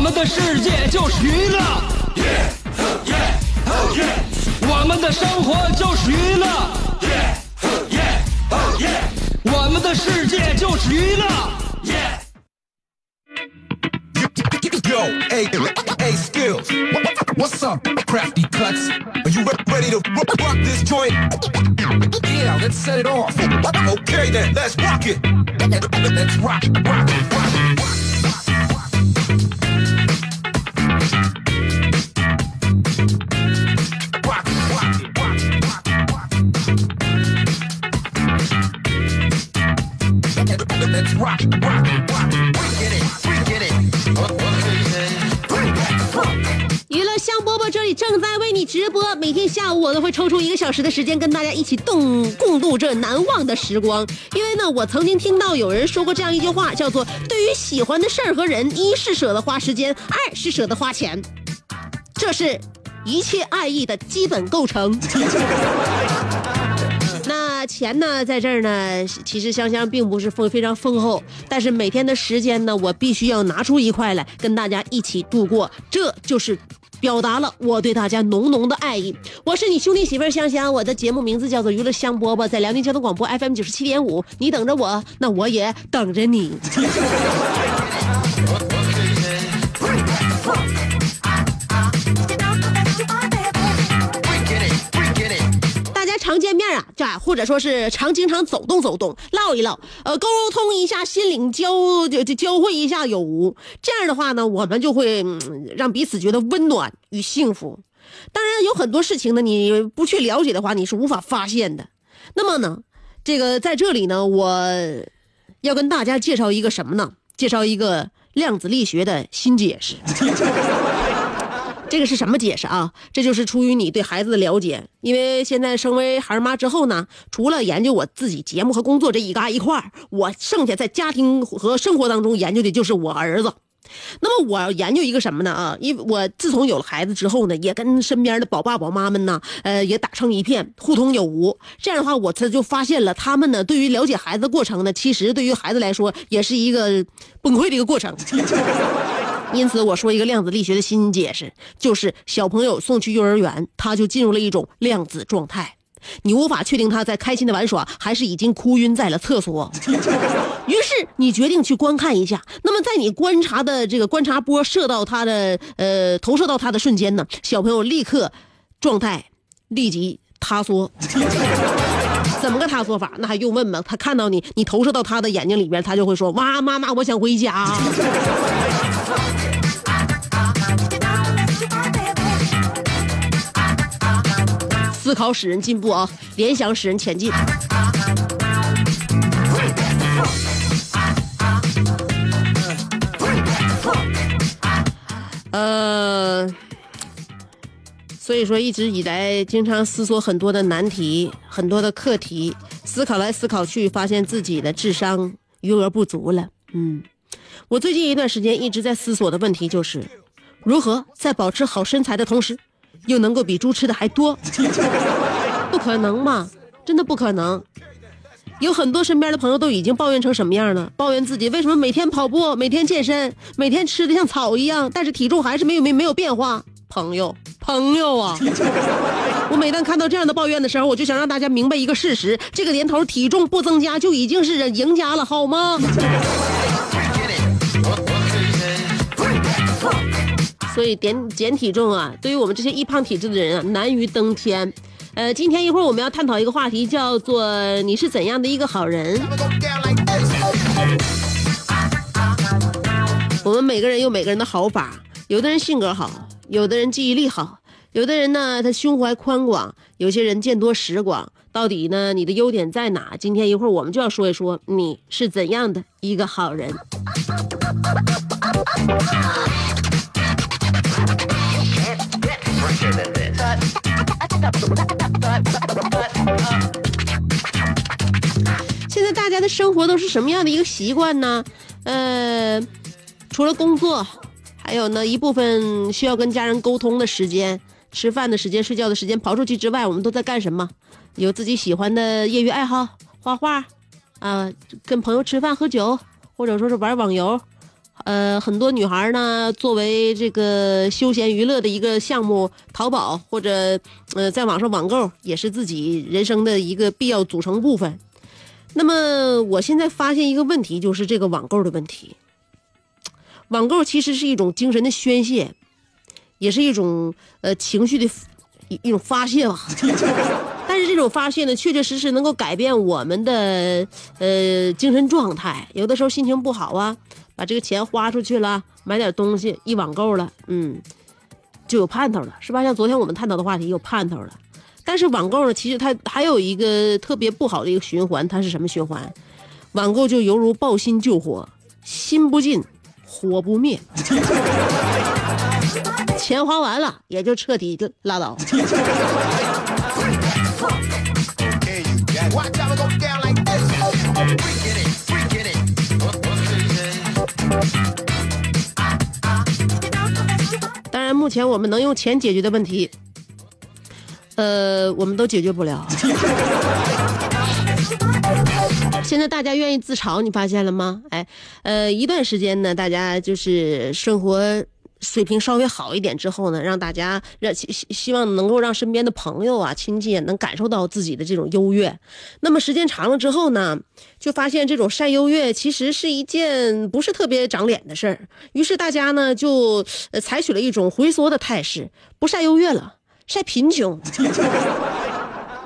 我们的世界就是娱乐，Yeah, yeah, yeah. 我们的生活就是娱乐，Yeah, yeah, yeah. 我们的世界就是娱乐。Yo, hey, hey, skills. What- what- What's up, crafty cuts? Are you ready to ro- rock this joint? Yeah, let's set it off. Okay then, let's rock it. Let's rock, rock, rock. 我都会抽出一个小时的时间跟大家一起共共度这难忘的时光。因为呢，我曾经听到有人说过这样一句话，叫做“对于喜欢的事儿和人，一是舍得花时间，二是舍得花钱”，这是一切爱意的基本构成。那钱呢，在这儿呢，其实香香并不是丰非常丰厚，但是每天的时间呢，我必须要拿出一块来跟大家一起度过，这就是表达了我对大家浓浓的爱意。我是你兄弟媳妇香香，我的节目名字叫做娱乐香饽饽，在辽宁交通广播 FM 九十七点五，你等着我，那我也等着你。常见面啊，这或者说是常经常走动走动，唠一唠，呃，沟通一下，心灵交就就交汇一下有无。这样的话呢，我们就会、嗯、让彼此觉得温暖与幸福。当然，有很多事情呢，你不去了解的话，你是无法发现的。那么呢，这个在这里呢，我要跟大家介绍一个什么呢？介绍一个量子力学的新解释。这个是什么解释啊？这就是出于你对孩子的了解，因为现在身为孩儿妈之后呢，除了研究我自己节目和工作这一嘎一块儿，我剩下在家庭和生活当中研究的就是我儿子。那么我研究一个什么呢？啊，因为我自从有了孩子之后呢，也跟身边的宝爸宝妈们呢，呃，也打成一片，互通有无。这样的话，我才就发现了，他们呢，对于了解孩子过程呢，其实对于孩子来说，也是一个崩溃的一个过程。因此，我说一个量子力学的新解释，就是小朋友送去幼儿园，他就进入了一种量子状态，你无法确定他在开心的玩耍，还是已经哭晕在了厕所。于是你决定去观看一下。那么，在你观察的这个观察波射到他的呃投射到他的瞬间呢，小朋友立刻状态立即塌缩。怎么个塌缩法？那还用问吗？他看到你，你投射到他的眼睛里边，他就会说：“哇，妈妈，我想回家。”思考使人进步啊，联想使人前进。呃，所以说一直以来经常思索很多的难题，很多的课题，思考来思考去，发现自己的智商余额不足了。嗯，我最近一段时间一直在思索的问题就是，如何在保持好身材的同时，又能够比猪吃的还多？不可能嘛，真的不可能。有很多身边的朋友都已经抱怨成什么样了？抱怨自己为什么每天跑步、每天健身、每天吃的像草一样，但是体重还是没有没没有变化。朋友，朋友啊！我每当看到这样的抱怨的时候，我就想让大家明白一个事实：这个年头体重不增加就已经是赢家了，好吗？所以减减体重啊，对于我们这些易胖体质的人啊，难于登天。呃，今天一会儿我们要探讨一个话题，叫做你是怎样的一个好人。我们每个人有每个人的好法，有的人性格好，有的人记忆力好，有的人呢他胸怀宽广，有些人见多识广。到底呢你的优点在哪？今天一会儿我们就要说一说你是怎样的一个好人。现在大家的生活都是什么样的一个习惯呢？呃，除了工作，还有呢一部分需要跟家人沟通的时间、吃饭的时间、睡觉的时间刨出去之外，我们都在干什么？有自己喜欢的业余爱好，画画，啊、跟朋友吃饭喝酒，或者说是玩网游。呃，很多女孩呢，作为这个休闲娱乐的一个项目，淘宝或者呃在网上网购，也是自己人生的一个必要组成部分。那么我现在发现一个问题，就是这个网购的问题。网购其实是一种精神的宣泄，也是一种呃情绪的一一种发泄吧。但是这种发泄呢，确确实实能够改变我们的呃精神状态。有的时候心情不好啊，把这个钱花出去了，买点东西，一网购了，嗯，就有盼头了，是吧？像昨天我们探讨的话题，有盼头了。但是网购呢，其实它还有一个特别不好的一个循环，它是什么循环？网购就犹如抱薪救火，心不尽，火不灭。钱花完了，也就彻底的拉倒。当然，目前我们能用钱解决的问题，呃，我们都解决不了。现在大家愿意自嘲，你发现了吗？哎，呃，一段时间呢，大家就是生活水平稍微好一点之后呢，让大家让希希望能够让身边的朋友啊、亲戚能感受到自己的这种优越。那么时间长了之后呢，就发现这种晒优越其实是一件不是特别长脸的事儿。于是大家呢就呃采取了一种回缩的态势，不晒优越了，晒贫穷。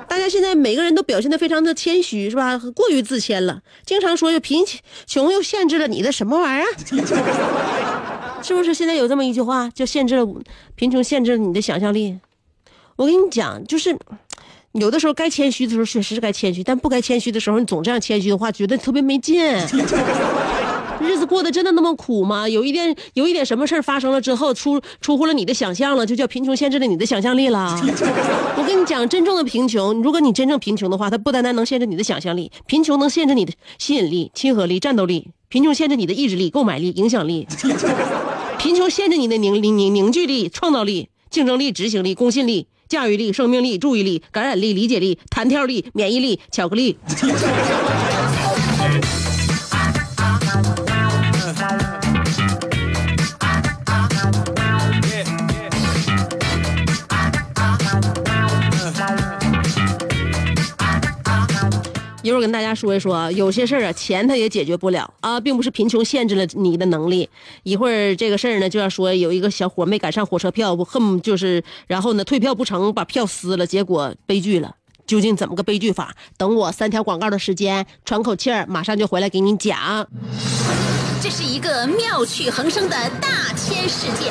大家现在每个人都表现得非常的谦虚，是吧？过于自谦了，经常说又贫穷又限制了你的什么玩意儿？是不是？现在有这么一句话，就限制了贫穷，限制了你的想象力。我跟你讲，就是有的时候该谦虚的时候确实是该谦虚，但不该谦虚的时候，你总这样谦虚的话，觉得特别没劲。日子过得真的那么苦吗？有一点有一点什么事儿发生了之后，出出乎了你的想象了，就叫贫穷限制了你的想象力了。我跟你讲，真正的贫穷，如果你真正贫穷的话，它不单单能限制你的想象力，贫穷能限制你的吸引力、亲和力、战斗力，贫穷限制你的意志力、购买力、影响力，贫穷限制你的凝凝凝凝聚力、创造力、竞争力、执行力、公信力。驾驭力、生命力、注意力、感染力、理解力、弹跳力、免疫力、巧克力。一会儿跟大家说一说啊，有些事儿啊，钱它也解决不了啊，并不是贫穷限制了你的能力。一会儿这个事儿呢，就要说有一个小伙没赶上火车票，我恨就是，然后呢退票不成，把票撕了，结果悲剧了。究竟怎么个悲剧法？等我三条广告的时间，喘口气儿，马上就回来给你讲。这是一个妙趣横生的大千世界。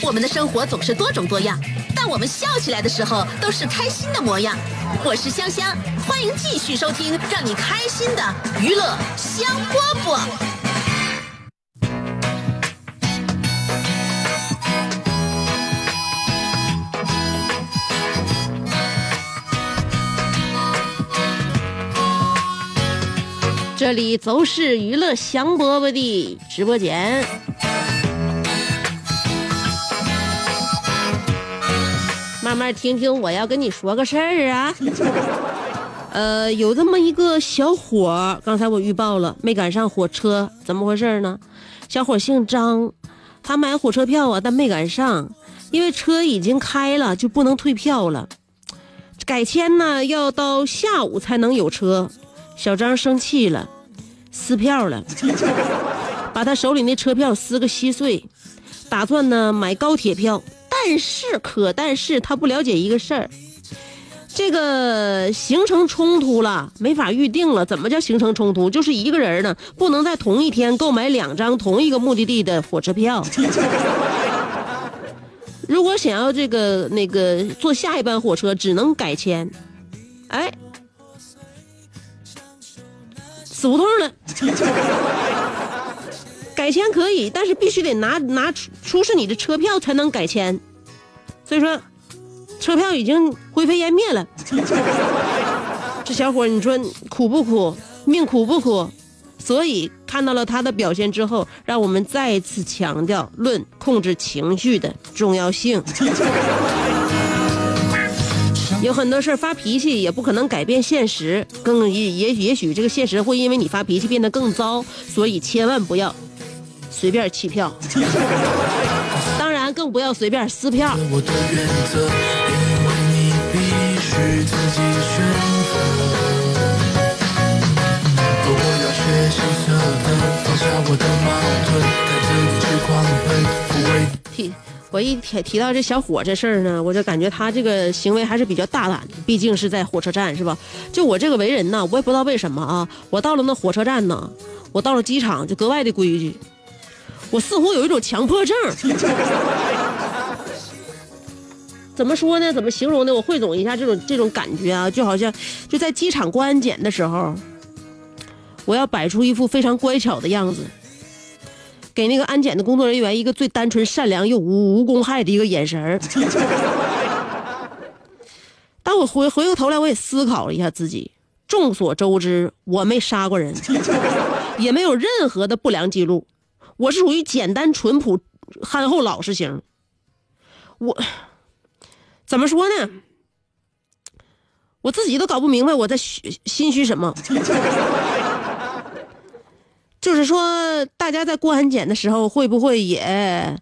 我们的生活总是多种多样，但我们笑起来的时候都是开心的模样。我是香香，欢迎继续收听让你开心的娱乐香饽饽。这里都是娱乐香饽饽的直播间。慢慢听听，我要跟你说个事儿啊。呃，有这么一个小伙儿，刚才我预报了，没赶上火车，怎么回事呢？小伙姓张，他买火车票啊，但没赶上，因为车已经开了，就不能退票了。改签呢，要到下午才能有车。小张生气了，撕票了，把他手里那车票撕个稀碎，打算呢买高铁票。但是可但是他不了解一个事儿，这个形成冲突了，没法预定了。怎么叫形成冲突？就是一个人呢，不能在同一天购买两张同一个目的地的火车票。如果想要这个那个坐下一班火车，只能改签。哎，死胡同了。改签可以，但是必须得拿拿出出示你的车票才能改签。所以说，车票已经灰飞烟灭了。这小伙，你说苦不苦？命苦不苦？所以看到了他的表现之后，让我们再一次强调论控制情绪的重要性。有很多事儿发脾气也不可能改变现实，更也也也许这个现实会因为你发脾气变得更糟，所以千万不要随便弃票，不要随便撕票。我的原则，因为你必须自己选择。我要学习舍得，放下我的矛盾，带着你去狂奔，抚慰提我一提提到这小伙这事儿呢，我就感觉他这个行为还是比较大胆的，毕竟是在火车站是吧？就我这个为人呢，我也不知道为什么啊，我到了那火车站呢，我到了机场就格外的规矩，我似乎有一种强迫症。怎么说呢？怎么形容呢？我汇总一下这种这种感觉啊，就好像就在机场过安检的时候，我要摆出一副非常乖巧的样子。给那个安检的工作人员一个最单纯、善良又无无公害的一个眼神儿。当我回回过头来，我也思考了一下自己。众所周知，我没杀过人，也没有任何的不良记录，我是属于简单、淳朴、憨厚、老实型。我怎么说呢？我自己都搞不明白我在虚心虚什么。就是说，大家在过安检的时候，会不会也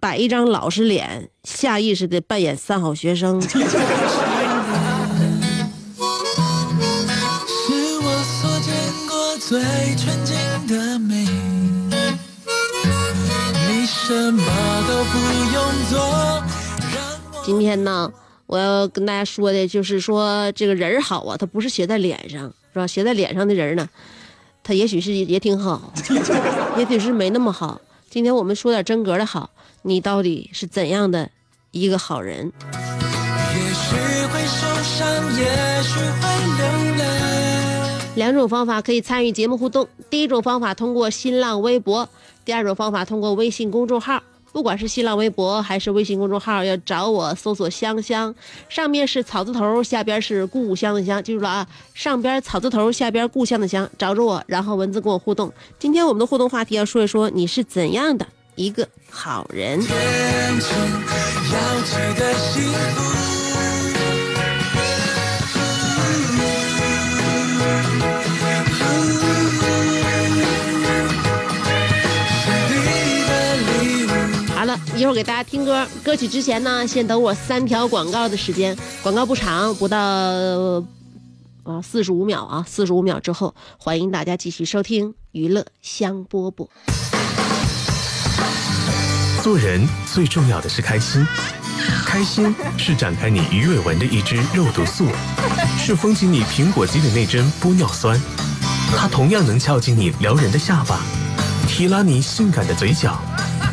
摆一张老实脸，下意识的扮演三好学生？什么都不用做，今天呢，我要跟大家说的就是说，这个人儿好啊，他不是写在脸上，是吧？写在脸上的人呢，他也许是也挺好，也许是没那么好。今天我们说点真格的好，你到底是怎样的一个好人？也许会受伤，也许会流泪。两种方法可以参与节目互动。第一种方法通过新浪微博，第二种方法通过微信公众号。不管是新浪微博还是微信公众号，要找我搜索“香香”，上面是草字头，下边是故乡的乡，记住了啊！上边草字头，下边故乡的乡，找着我，然后文字跟我互动。今天我们的互动话题要说一说你是怎样的一个好人。天要记得幸福。一会儿给大家听歌。歌曲之前呢，先等我三条广告的时间，广告不长，不到啊四十五秒啊，四十五秒之后，欢迎大家继续收听娱乐香饽饽。做人最重要的是开心，开心是展开你鱼尾纹的一支肉毒素，是封紧你苹果肌的那针玻尿酸，它同样能翘起你撩人的下巴，提拉你性感的嘴角，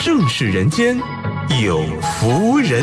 正是人间有福人。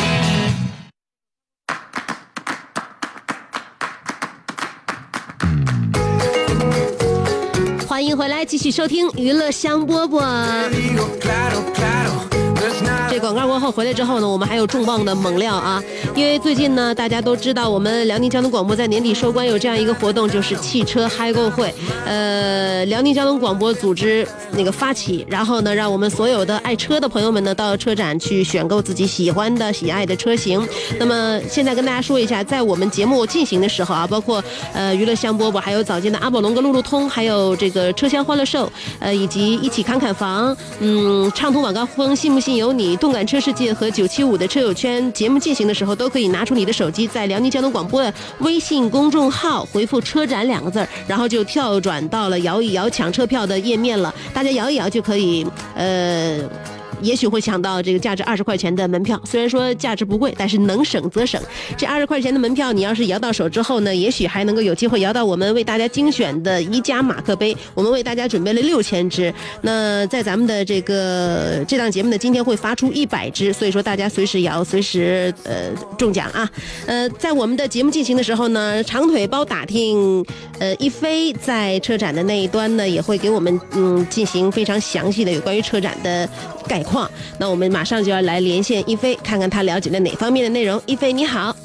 欢迎回来，继续收听娱乐香饽饽。这广告过后回来之后呢，我们还有重磅的猛料啊！因为最近呢，大家都知道我们辽宁交通广播在年底收官有这样一个活动，就是汽车嗨购会。呃，辽宁交通广播组织那个发起，然后呢，让我们所有的爱车的朋友们呢，到车展去选购自己喜欢的、喜爱的车型。那么现在跟大家说一下，在我们节目进行的时候啊，包括呃娱乐香饽饽，还有早间的阿宝龙跟路路通，还有这个车厢欢乐兽，呃，以及一起侃侃房，嗯，畅通晚高峰，信不信由你，动感车世界和九七五的车友圈节目进行的时候，都可以拿出你的手机，在辽宁交通广播的微信公众号回复“车展”两个字儿，然后就跳转到了摇一摇抢车票的页面了。大家摇一摇就可以，呃。也许会抢到这个价值二十块钱的门票。虽然说价值不贵，但是能省则省。这二十块钱的门票，你要是摇到手之后呢，也许还能够有机会摇到我们为大家精选的宜家马克杯。我们为大家准备了六千只，那在咱们的这个这档节目呢，今天会发出一百只，所以说大家随时摇，随时呃中奖啊。呃，在我们的节目进行的时候呢，长腿包打听，呃，一飞在车展的那一端呢，也会给我们嗯进行非常详细的有关于车展的概况。况那我们马上就要来连线一飞，看看他了解了哪方面的内容。一飞你好。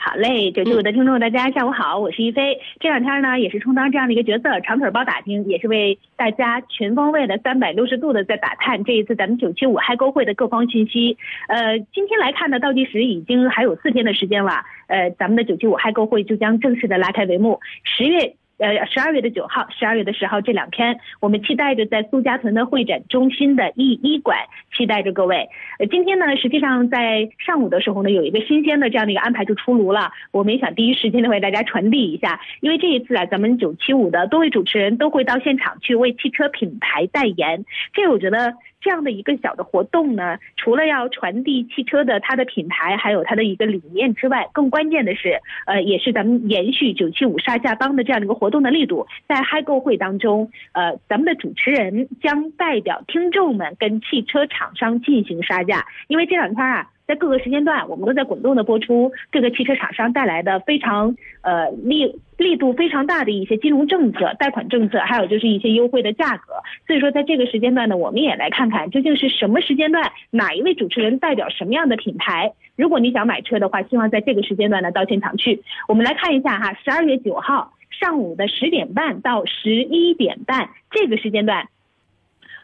好嘞，九七五的听众，大家下午好，我是一飞。这两天呢，也是充当这样的一个角色，长腿包打听，也是为大家全方位的、三百六十度的在打探这一次咱们九七五嗨购会的各方信息。呃，今天来看呢，倒计时已经还有四天的时间了，呃，咱们的九七五嗨购会就将正式的拉开帷幕。十月。呃，十二月的九号、十二月的十号这两天，我们期待着在苏家屯的会展中心的一医馆，期待着各位。呃，今天呢，实际上在上午的时候呢，有一个新鲜的这样的一个安排就出炉了，我们也想第一时间的为大家传递一下，因为这一次啊，咱们九七五的多位主持人都会到现场去为汽车品牌代言，这个我觉得。这样的一个小的活动呢，除了要传递汽车的它的品牌，还有它的一个理念之外，更关键的是，呃，也是咱们延续九七五杀价帮的这样的一个活动的力度。在嗨购会当中，呃，咱们的主持人将代表听众们跟汽车厂商进行杀价，因为这两天啊。在各个时间段，我们都在滚动的播出各个汽车厂商带来的非常呃力力度非常大的一些金融政策、贷款政策，还有就是一些优惠的价格。所以说，在这个时间段呢，我们也来看看究竟是什么时间段，哪一位主持人代表什么样的品牌。如果你想买车的话，希望在这个时间段呢到现场去。我们来看一下哈，十二月九号上午的十点半到十一点半这个时间段。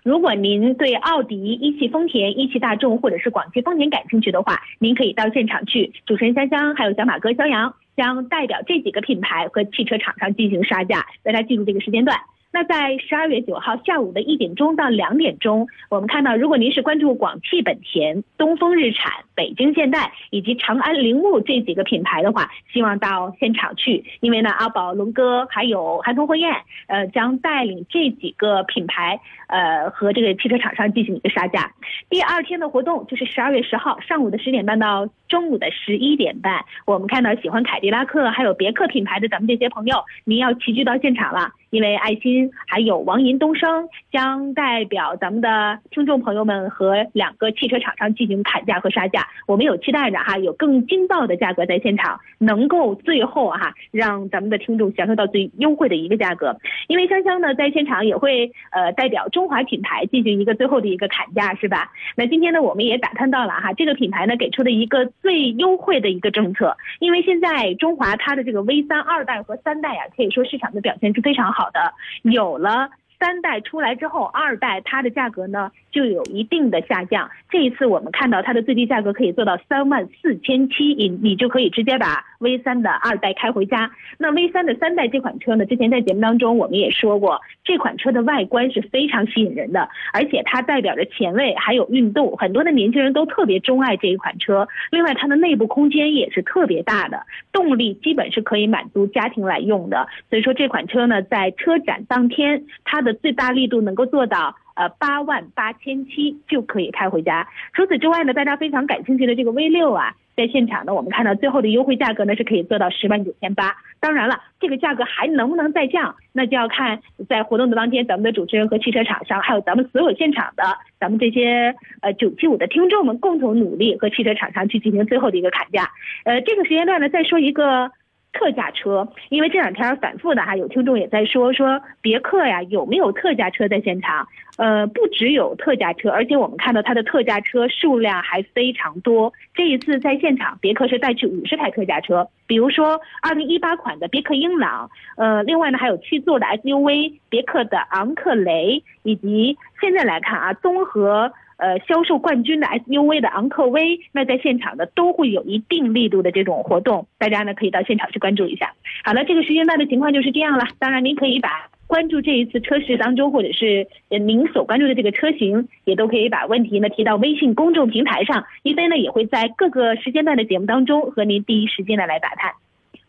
如果您对奥迪、一汽丰田、一汽大众或者是广汽丰田感兴趣的话，您可以到现场去。主持人香香还有小马哥肖阳将代表这几个品牌和汽车厂商进行杀价，大家记住这个时间段。那在十二月九号下午的一点钟到两点钟，我们看到，如果您是关注广汽本田、东风日产、北京现代以及长安铃木这几个品牌的话，希望到现场去，因为呢，阿宝、龙哥还有韩通辉燕，呃，将带领这几个品牌，呃，和这个汽车厂商进行一个杀价。第二天的活动就是十二月十号上午的十点半到中午的十一点半，我们看到喜欢凯迪拉克还有别克品牌的咱们这些朋友，您要齐聚到现场了。因为爱心还有王银东升将代表咱们的听众朋友们和两个汽车厂商进行砍价和杀价，我们有期待着哈，有更劲爆的价格在现场，能够最后哈让咱们的听众享受到最优惠的一个价格。因为香香呢在现场也会呃代表中华品牌进行一个最后的一个砍价是吧？那今天呢我们也打探到了哈，这个品牌呢给出的一个最优惠的一个政策，因为现在中华它的这个 V 三二代和三代呀，可以说市场的表现是非常好。好的，有了三代出来之后，二代它的价格呢就有一定的下降。这一次我们看到它的最低价格可以做到三万四千七，你你就可以直接把 V 三的二代开回家。那 V 三的三代这款车呢，之前在节目当中我们也说过，这款车的外观是非常吸引人的，而且它代表着前卫还有运动，很多的年轻人都特别钟爱这一款车。另外，它的内部空间也是特别大的，动力基本是可以满足家庭来用的。所以说这款车呢，在车展当天，它的最大力度能够做到。呃，八万八千七就可以开回家。除此之外呢，大家非常感兴趣的这个 V 六啊，在现场呢，我们看到最后的优惠价格呢是可以做到十万九千八。当然了，这个价格还能不能再降，那就要看在活动的当天，咱们的主持人和汽车厂商，还有咱们所有现场的咱们这些呃九七五的听众们共同努力和汽车厂商去进行最后的一个砍价。呃，这个时间段呢，再说一个。特价车，因为这两天反复的哈，有听众也在说说别克呀有没有特价车在现场？呃，不只有特价车，而且我们看到它的特价车数量还非常多。这一次在现场，别克是带去五十台特价车，比如说二零一八款的别克英朗，呃，另外呢还有七座的 SUV 别克的昂克雷，以及现在来看啊，综合。呃，销售冠军的 SUV 的昂克威，那在现场呢都会有一定力度的这种活动，大家呢可以到现场去关注一下。好了，这个时间段的情况就是这样了。当然，您可以把关注这一次车市当中，或者是呃您所关注的这个车型，也都可以把问题呢提到微信公众平台上，一飞呢也会在各个时间段的节目当中和您第一时间的来打探。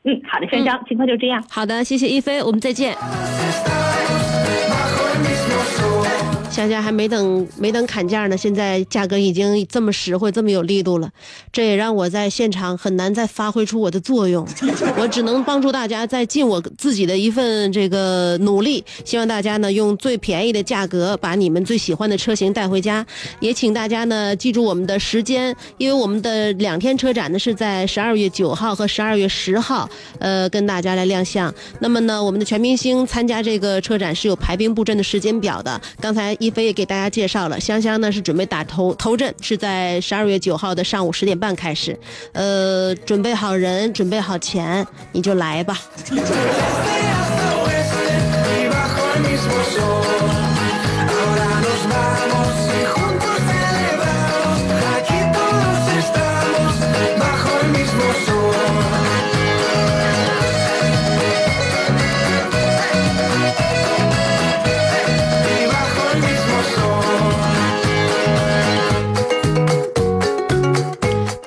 嗯，好的，香香，情况就这样。好的，谢谢一飞，我们再见。香香还没等没等砍价呢，现在价格已经这么实惠，这么有力度了，这也让我在现场很难再发挥出我的作用。我只能帮助大家再尽我自己的一份这个努力，希望大家呢用最便宜的价格把你们最喜欢的车型带回家。也请大家呢记住我们的时间，因为我们的两天车展呢是在十二月九号和十二月十号，呃，跟大家来亮相。那么呢，我们的全明星参加这个车展是有排兵布阵的时间表的。刚才一飞也给大家介绍了，香香呢是准备打头头阵，是在十二月九号的上午十点半开始。呃，准备好人，准备好钱，你就来吧。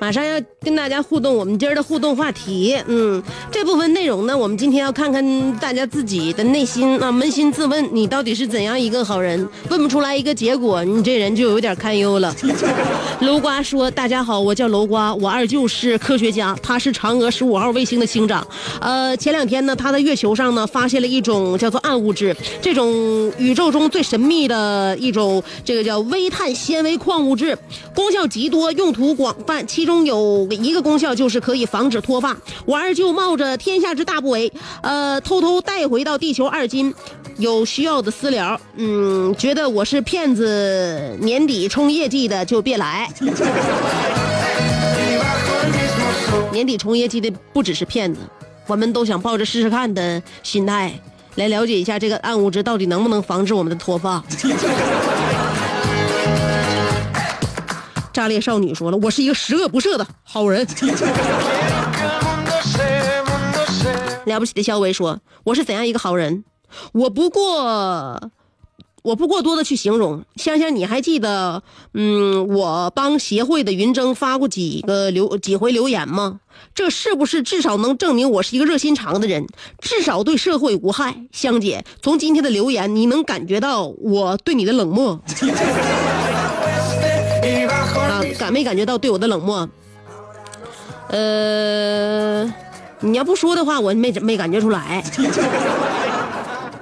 马上要跟大家互动，我们今儿的互动话题，嗯，这部分内容呢，我们今天要看看大家自己的内心啊，扪心自问，你到底是怎样一个好人？问不出来一个结果，你这人就有点堪忧了。楼瓜说：“大家好，我叫楼瓜，我二舅是科学家，他是嫦娥十五号卫星的星长。呃，前两天呢，他在月球上呢发现了一种叫做暗物质，这种宇宙中最神秘的一种，这个叫微碳纤维矿物质，功效极多，用途广泛，其中有一个功效就是可以防止脱发。我二舅冒着天下之大不韪，呃，偷偷带回到地球二斤。”有需要的私聊，嗯，觉得我是骗子，年底冲业绩的就别来。年底冲业绩的不只是骗子，我们都想抱着试试看的心态来了解一下这个暗物质到底能不能防止我们的脱发。炸裂少女说了，我是一个十恶不赦的好人。了不起的肖维说：“我是怎样一个好人？我不过，我不过多的去形容。香香，你还记得，嗯，我帮协会的云峥发过几个留几回留言吗？这是不是至少能证明我是一个热心肠的人？至少对社会无害。香姐，从今天的留言，你能感觉到我对你的冷漠？感没感觉到对我的冷漠？呃，你要不说的话，我没没感觉出来。”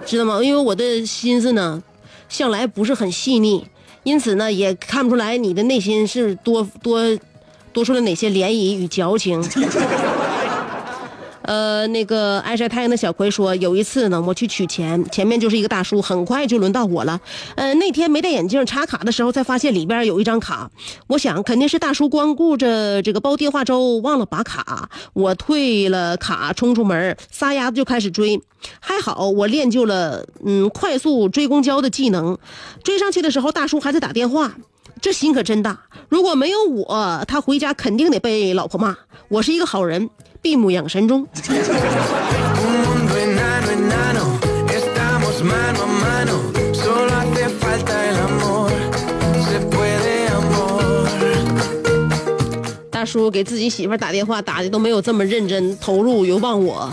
知道吗？因为我的心思呢，向来不是很细腻，因此呢，也看不出来你的内心是多多多出了哪些涟漪与矫情。呃，那个爱晒太阳的小葵说，有一次呢，我去取钱，前面就是一个大叔，很快就轮到我了。呃，那天没戴眼镜，插卡的时候才发现里边有一张卡，我想肯定是大叔光顾着这个煲电话粥忘了拔卡，我退了卡冲出门，撒丫子就开始追。还好我练就了嗯快速追公交的技能，追上去的时候大叔还在打电话，这心可真大。如果没有我，他回家肯定得被老婆骂。我是一个好人，闭目养神中。大叔给自己媳妇打电话，打的都没有这么认真投入，有忘我。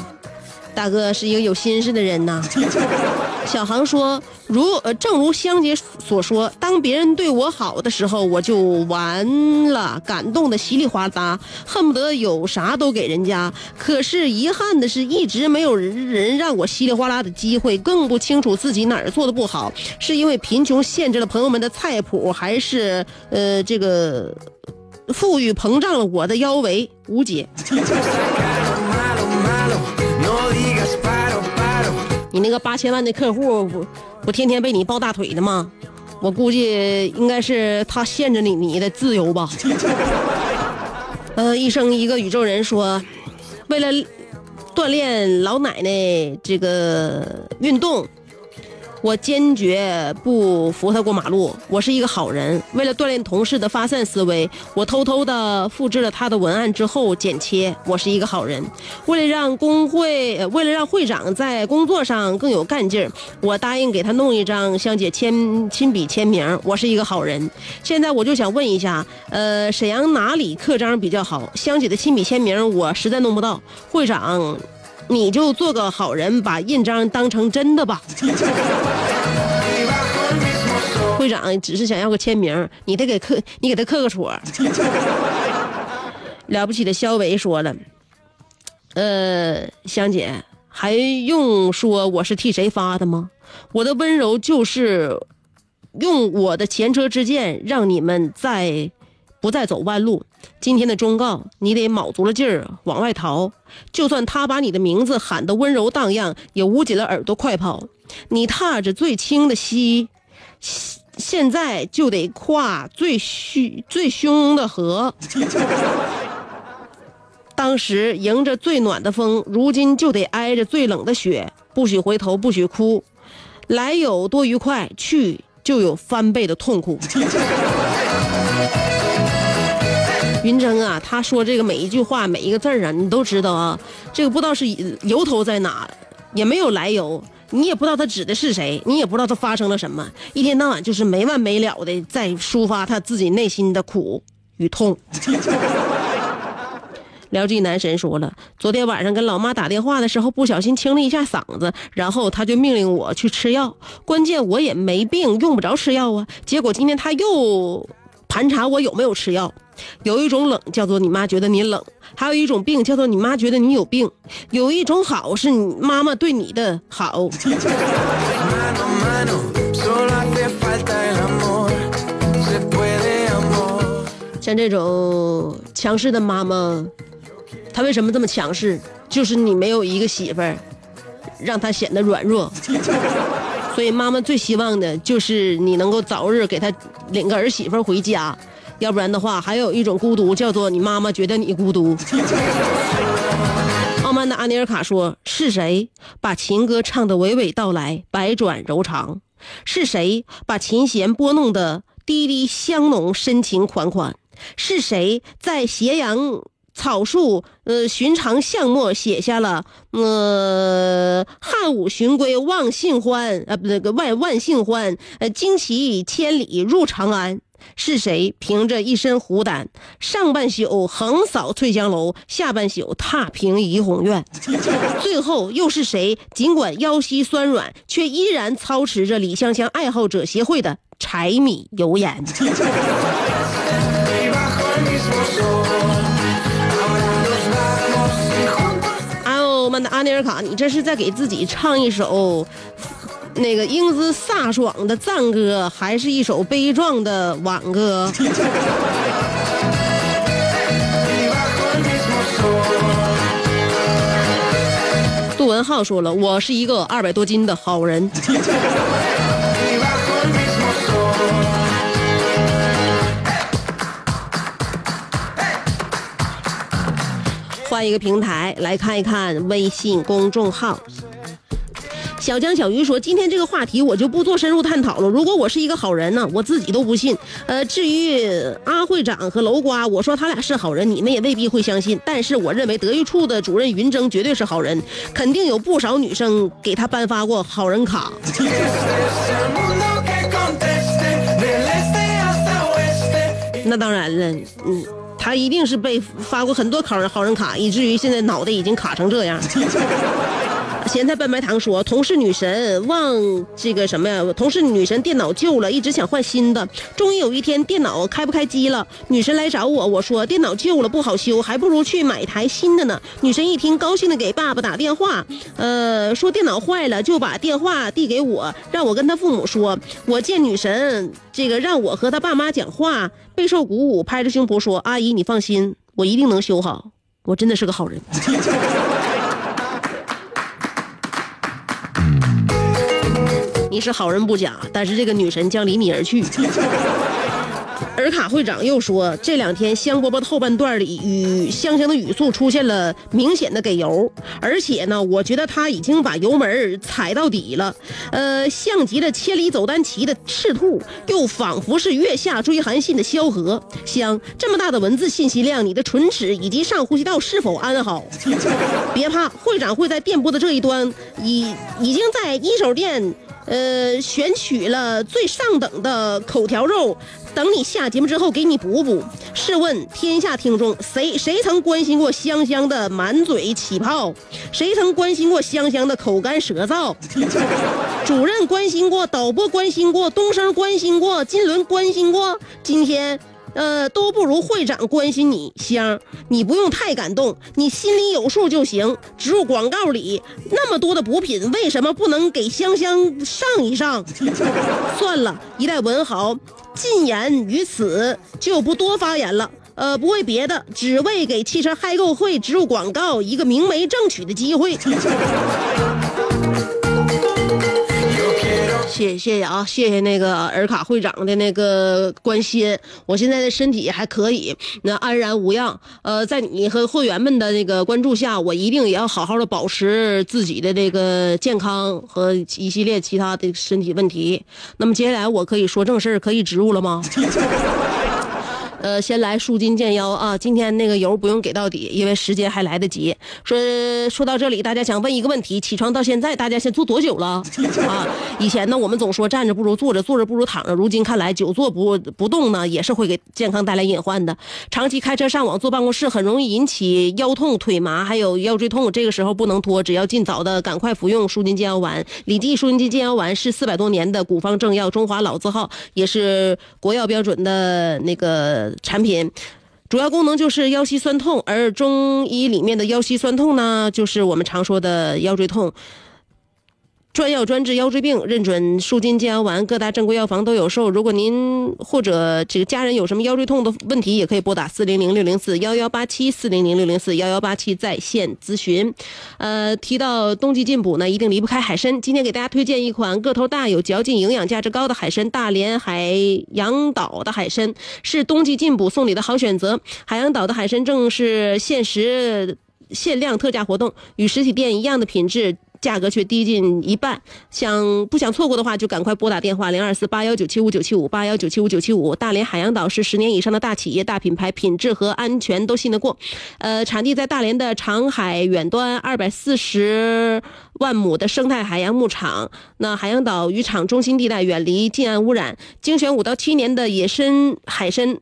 大哥是一个有心事的人呐。小航说：“如呃，正如香姐所说，当别人对我好的时候，我就完了，感动的稀里哗啦，恨不得有啥都给人家。可是遗憾的是，一直没有人让我稀里哗啦的机会，更不清楚自己哪儿做的不好，是因为贫穷限制了朋友们的菜谱，还是呃这个富裕膨胀了我的腰围？无解。”你那个八千万的客户不不天天被你抱大腿的吗？我估计应该是他限制你你的自由吧。呃，一生一个宇宙人说，为了锻炼老奶奶这个运动，我坚决不扶他过马路。我是一个好人，为了锻炼同事的发散思维，我偷偷的复制了他的文案之后剪切。我是一个好人，为了让工会，为了让会长在工作上更有干劲儿，我答应给他弄一张香姐签亲笔签名。我是一个好人。现在我就想问一下，呃，沈阳哪里刻章比较好？香姐的亲笔签名我实在弄不到，会长。你就做个好人，把印章当成真的吧。会长只是想要个签名，你得给刻，你给他刻个戳。了不起的肖维说了，呃，香姐还用说我是替谁发的吗？我的温柔就是用我的前车之鉴，让你们再不再走弯路。今天的忠告，你得卯足了劲儿往外逃。就算他把你的名字喊得温柔荡漾，也捂紧了耳朵快跑。你踏着最轻的溪，现在就得跨最虚最凶的河。当时迎着最暖的风，如今就得挨着最冷的雪。不许回头，不许哭，来有多愉快，去就有翻倍的痛苦。云峥啊，他说这个每一句话、每一个字儿啊，你都知道啊。这个不知道是由头在哪，也没有来由，你也不知道他指的是谁，你也不知道他发生了什么，一天到晚就是没完没了的在抒发他自己内心的苦与痛。辽记男神说了，昨天晚上跟老妈打电话的时候，不小心清了一下嗓子，然后他就命令我去吃药。关键我也没病，用不着吃药啊。结果今天他又盘查我有没有吃药。有一种冷叫做你妈觉得你冷，还有一种病叫做你妈觉得你有病。有一种好是你妈妈对你的好。像这种强势的妈妈，她为什么这么强势？就是你没有一个媳妇儿，让她显得软弱。所以妈妈最希望的就是你能够早日给她领个儿媳妇回家，要不然的话，还有一种孤独叫做你妈妈觉得你孤独。傲慢的阿尼尔卡说：“是谁把情歌唱得娓娓道来，百转柔肠？是谁把琴弦拨弄得滴滴香浓，深情款款？是谁在斜阳草树呃寻常巷陌写下了呃汉武寻归望杏欢啊不那个万万杏欢呃旌旗千里入长安。是谁凭着一身虎胆，上半宿横扫翠香楼，下半宿踏平怡红院？最后又是谁？尽管腰膝酸软，却依然操持着李香香爱好者协会的柴米油盐。的，阿尼尔卡，你这是在给自己唱一首那个英姿飒爽的赞歌，还是一首悲壮的挽歌？杜文浩说了，我是一个二百多斤的好人。换一个平台来看一看微信公众号。小江小鱼说：“今天这个话题我就不做深入探讨了。如果我是一个好人呢，我自己都不信。呃，至于阿会长和楼瓜，我说他俩是好人，你们也未必会相信。但是我认为德育处的主任云峥绝对是好人，肯定有不少女生给他颁发过好人卡。那当然了，嗯，他一定是被发过很多好人好人卡，以至于现在脑袋已经卡成这样。咸菜拌白糖说，同事女神忘这个什么呀？同事女神电脑旧了，一直想换新的。终于有一天电脑开不开机了，女神来找我，我说电脑旧了不好修，还不如去买一台新的呢。女神一听，高兴的给爸爸打电话，呃，说电脑坏了，就把电话递给我，让我跟他父母说。我见女神这个让我和他爸妈讲话，备受鼓舞，拍着胸脯说：“阿姨，你放心，我一定能修好。我真的是个好人。”你是好人不假，但是这个女神将离你而去。尔卡会长又说，这两天香饽饽的后半段里与香香的语速出现了明显的给油，而且呢，我觉得他已经把油门踩到底了。呃，像极了千里走单骑的赤兔，又仿佛是月下追韩信的萧何。香，这么大的文字信息量，你的唇齿以及上呼吸道是否安好？别怕，会长会在电波的这一端，已已经在一手电。呃，选取了最上等的口条肉，等你下节目之后给你补补。试问天下听众，谁谁曾关心过香香的满嘴起泡？谁曾关心过香香的口干舌燥？主任关心过，导播关心过，东升关心过，金轮关心过，今天。呃，都不如会长关心你香，你不用太感动，你心里有数就行。植入广告里那么多的补品，为什么不能给香香上一上？算了，一代文豪禁言于此，就不多发言了。呃，不为别的，只为给汽车嗨购会植入广告一个明媒正娶的机会。谢谢谢谢啊，谢谢那个尔卡会长的那个关心，我现在的身体还可以，那安然无恙。呃，在你和会员们的那个关注下，我一定也要好好的保持自己的这个健康和一系列其他的身体问题。那么接下来我可以说正事，可以植入了吗？呃，先来舒筋健腰啊！今天那个油不用给到底，因为时间还来得及。说说到这里，大家想问一个问题：起床到现在，大家先坐多久了？啊，以前呢，我们总说站着不如坐着，坐着不如躺着。如今看来，久坐不不动呢，也是会给健康带来隐患的。长期开车上网、坐办公室，很容易引起腰痛、腿麻，还有腰椎痛。这个时候不能拖，只要尽早的赶快服用舒筋健腰丸。李记舒筋健腰丸是四百多年的古方正药，中华老字号，也是国药标准的那个产品。主要功能就是腰膝酸痛，而中医里面的腰膝酸痛呢，就是我们常说的腰椎痛。专药专治腰椎病，认准舒筋健腰丸，各大正规药房都有售。如果您或者这个家人有什么腰椎痛的问题，也可以拨打四零零六零四幺幺八七四零零六零四幺幺八七在线咨询。呃，提到冬季进补呢，一定离不开海参。今天给大家推荐一款个头大、有嚼劲、营养价值高的海参——大连海洋岛的海参，是冬季进补送礼的好选择。海洋岛的海参正是限时限量特价活动，与实体店一样的品质。价格却低近一半，想不想错过的话，就赶快拨打电话零二四八幺九七五九七五八幺九七五九七五。大连海洋岛是十年以上的大企业、大品牌，品质和安全都信得过。呃，产地在大连的长海远端二百四十万亩的生态海洋牧场。那海洋岛渔场中心地带，远离近岸污染，精选五到七年的野生海参。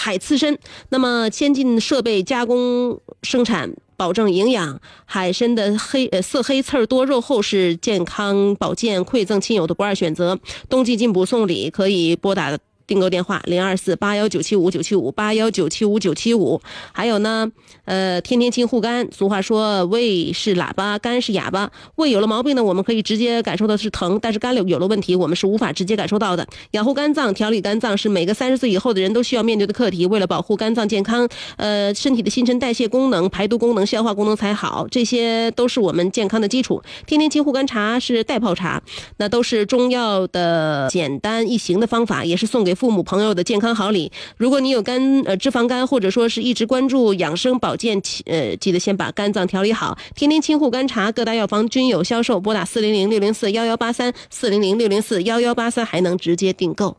海刺参，那么先进设备加工生产，保证营养。海参的黑呃色黑刺儿多肉厚，是健康保健馈赠亲友的不二选择。冬季进补送礼，可以拨打订购电话零二四八幺九七五九七五八幺九七五九七五。还有呢，呃，天天清护肝。俗话说，胃是喇叭，肝是哑巴。胃有了毛病呢，我们可以直接感受到是疼，但是肝有有了问题，我们是无法直接感受到的。养护肝脏、调理肝脏是每个三十岁以后的人都需要面对的课题。为了保护肝脏健康，呃，身体的新陈代谢功能、排毒功能、消化功能才好，这些都是我们健康的基础。天天清护肝茶是代泡茶，那都是中药的简单易行的方法，也是送给父母朋友的健康好礼。如果你有肝呃脂肪肝，或者说是一直关注养生保健，呃，记得先把肝脏调理好。天天清护肝茶，各大药房均有销售，拨打四零零六零四幺幺八三四零零六零四幺幺八三，还能直接订购。